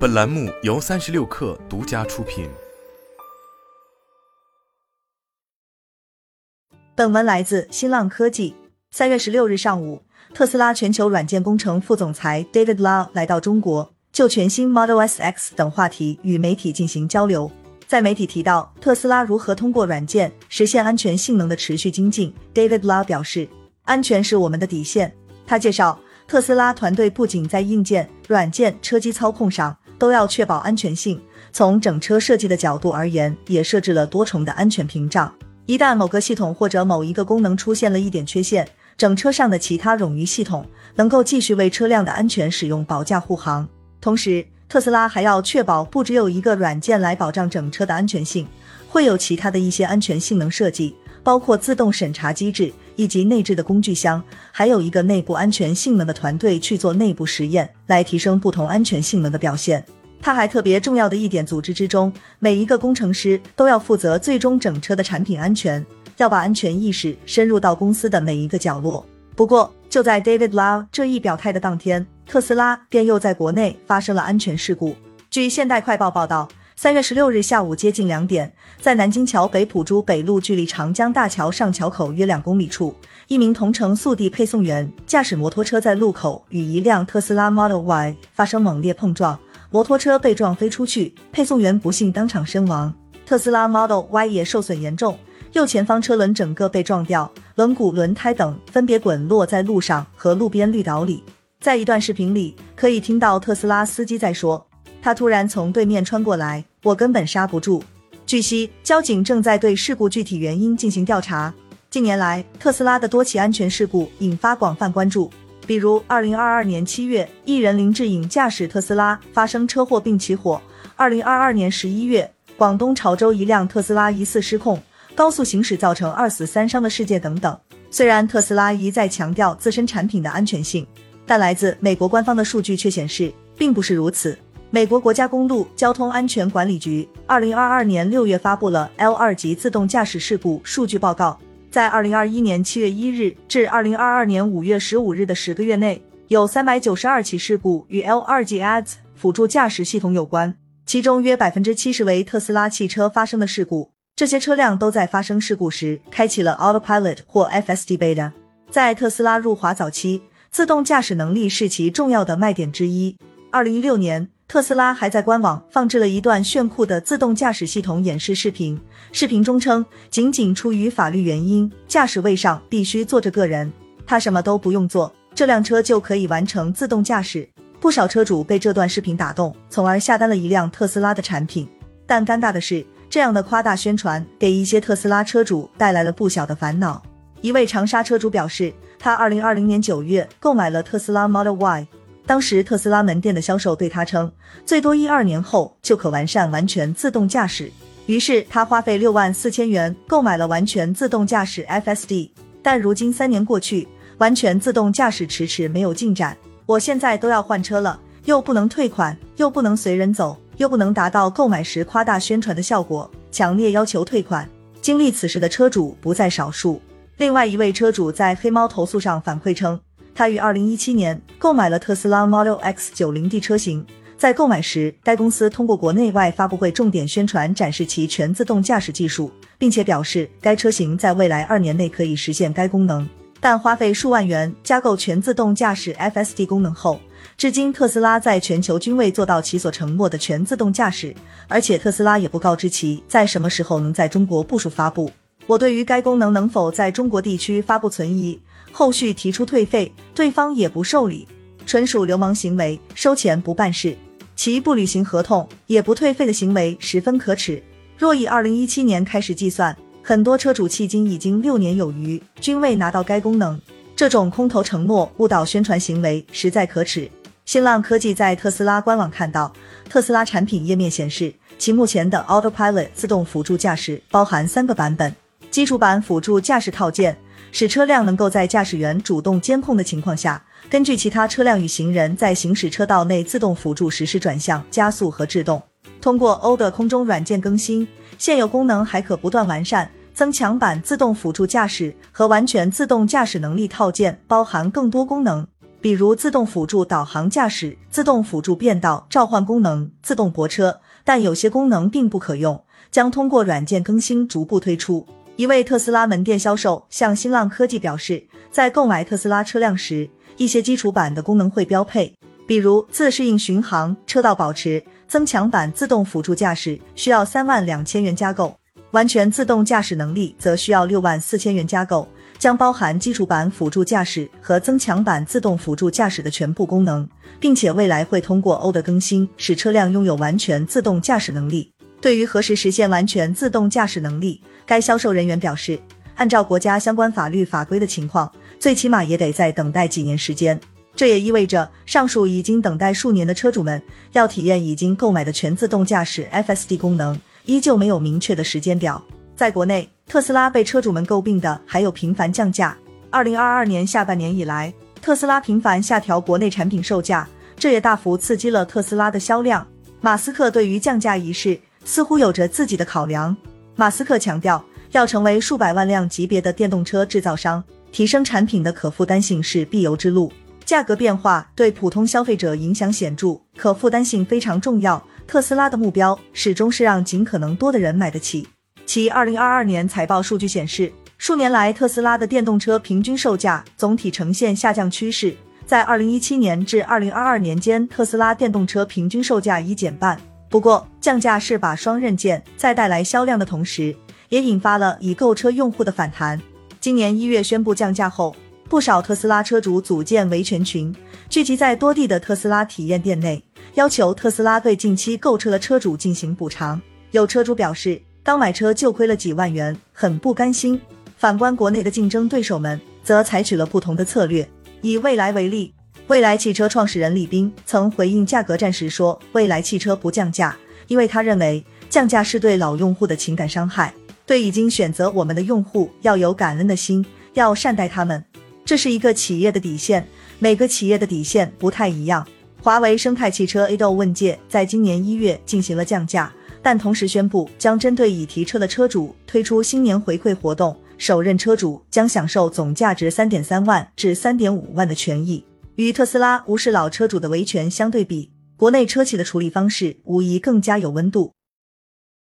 本栏目由三十六氪独家出品。本文来自新浪科技。三月十六日上午，特斯拉全球软件工程副总裁 David Lau 来到中国，就全新 Model S X 等话题与媒体进行交流。在媒体提到特斯拉如何通过软件实现安全性能的持续精进，David Lau 表示：“安全是我们的底线。”他介绍，特斯拉团队不仅在硬件、软件、车机操控上。都要确保安全性。从整车设计的角度而言，也设置了多重的安全屏障。一旦某个系统或者某一个功能出现了一点缺陷，整车上的其他冗余系统能够继续为车辆的安全使用保驾护航。同时，特斯拉还要确保不只有一个软件来保障整车的安全性，会有其他的一些安全性能设计，包括自动审查机制以及内置的工具箱，还有一个内部安全性能的团队去做内部实验，来提升不同安全性能的表现。他还特别重要的一点，组织之中每一个工程师都要负责最终整车的产品安全，要把安全意识深入到公司的每一个角落。不过，就在 David Lau 这一表态的当天，特斯拉便又在国内发生了安全事故。据现代快报报道，三月十六日下午接近两点，在南京桥北浦珠北路距离长江大桥上桥口约两公里处，一名同城速递配送员驾驶摩托车在路口与一辆特斯拉 Model Y 发生猛烈碰撞。摩托车被撞飞出去，配送员不幸当场身亡。特斯拉 Model Y 也受损严重，右前方车轮整个被撞掉，轮毂、轮胎等分别滚落在路上和路边绿岛里。在一段视频里，可以听到特斯拉司机在说：“他突然从对面穿过来，我根本刹不住。”据悉，交警正在对事故具体原因进行调查。近年来，特斯拉的多起安全事故引发广泛关注。比如，二零二二年七月，艺人林志颖驾驶特斯拉发生车祸并起火；二零二二年十一月，广东潮州一辆特斯拉疑似失控高速行驶，造成二死三伤的事件等等。虽然特斯拉一再强调自身产品的安全性，但来自美国官方的数据却显示并不是如此。美国国家公路交通安全管理局二零二二年六月发布了 L 二级自动驾驶事故数据报告。在二零二一年七月一日至二零二二年五月十五日的十个月内，有三百九十二起事故与 L 二级 ADS 辅助驾驶系统有关，其中约百分之七十为特斯拉汽车发生的事故。这些车辆都在发生事故时开启了 Autopilot 或 FSD Beta。在特斯拉入华早期，自动驾驶能力是其重要的卖点之一。二零一六年。特斯拉还在官网放置了一段炫酷的自动驾驶系统演示视频，视频中称，仅仅出于法律原因，驾驶位上必须坐着个人，他什么都不用做，这辆车就可以完成自动驾驶。不少车主被这段视频打动，从而下单了一辆特斯拉的产品。但尴尬的是，这样的夸大宣传给一些特斯拉车主带来了不小的烦恼。一位长沙车主表示，他二零二零年九月购买了特斯拉 Model Y。当时特斯拉门店的销售对他称，最多一二年后就可完善完全自动驾驶。于是他花费六万四千元购买了完全自动驾驶 FSD。但如今三年过去，完全自动驾驶迟迟没有进展。我现在都要换车了，又不能退款，又不能随人走，又不能达到购买时夸大宣传的效果，强烈要求退款。经历此事的车主不在少数。另外一位车主在黑猫投诉上反馈称。他于二零一七年购买了特斯拉 Model X 九零 D 车型，在购买时，该公司通过国内外发布会重点宣传展示其全自动驾驶技术，并且表示该车型在未来二年内可以实现该功能。但花费数万元加购全自动驾驶 FSD 功能后，至今特斯拉在全球均未做到其所承诺的全自动驾驶，而且特斯拉也不告知其在什么时候能在中国部署发布。我对于该功能能否在中国地区发布存疑。后续提出退费，对方也不受理，纯属流氓行为，收钱不办事，其不履行合同也不退费的行为十分可耻。若以二零一七年开始计算，很多车主迄今已经六年有余，均未拿到该功能，这种空头承诺、误导宣传行为实在可耻。新浪科技在特斯拉官网看到，特斯拉产品页面显示，其目前的 Autopilot 自动辅助驾驶包含三个版本，基础版辅助驾驶套件。使车辆能够在驾驶员主动监控的情况下，根据其他车辆与行人在行驶车道内自动辅助实施转向、加速和制动。通过 O 的空中软件更新，现有功能还可不断完善。增强版自动辅助驾驶和完全自动驾驶能力套件包含更多功能。比如自动辅助导航驾驶、自动辅助变道召唤功能、自动泊车，但有些功能并不可用，将通过软件更新逐步推出。一位特斯拉门店销售向新浪科技表示，在购买特斯拉车辆时，一些基础版的功能会标配，比如自适应巡航、车道保持；增强版自动辅助驾驶需要三万两千元加购，完全自动驾驶能力则需要六万四千元加购，将包含基础版辅助驾驶和增强版自动辅助驾驶的全部功能，并且未来会通过 O 的更新，使车辆拥有完全自动驾驶能力。对于何时实现完全自动驾驶能力，该销售人员表示，按照国家相关法律法规的情况，最起码也得再等待几年时间。这也意味着，上述已经等待数年的车主们要体验已经购买的全自动驾驶 FSD 功能，依旧没有明确的时间表。在国内，特斯拉被车主们诟病的还有频繁降价。二零二二年下半年以来，特斯拉频繁下调国内产品售价，这也大幅刺激了特斯拉的销量。马斯克对于降价一事。似乎有着自己的考量。马斯克强调，要成为数百万辆级别的电动车制造商，提升产品的可负担性是必由之路。价格变化对普通消费者影响显著，可负担性非常重要。特斯拉的目标始终是让尽可能多的人买得起。其二零二二年财报数据显示，数年来特斯拉的电动车平均售价总体呈现下降趋势，在二零一七年至二零二二年间，特斯拉电动车平均售价已减半。不过，降价是把双刃剑，在带来销量的同时，也引发了已购车用户的反弹。今年一月宣布降价后，不少特斯拉车主组建维权群，聚集在多地的特斯拉体验店内，要求特斯拉对近期购车的车主进行补偿。有车主表示，刚买车就亏了几万元，很不甘心。反观国内的竞争对手们，则采取了不同的策略。以蔚来为例。蔚来汽车创始人李斌曾回应价格战时说：“蔚来汽车不降价，因为他认为降价是对老用户的情感伤害。对已经选择我们的用户，要有感恩的心，要善待他们，这是一个企业的底线。每个企业的底线不太一样。”华为生态汽车 ADO 问界在今年一月进行了降价，但同时宣布将针对已提车的车主推出新年回馈活动，首任车主将享受总价值三点三万至三点五万的权益。与特斯拉无视老车主的维权相对比，国内车企的处理方式无疑更加有温度。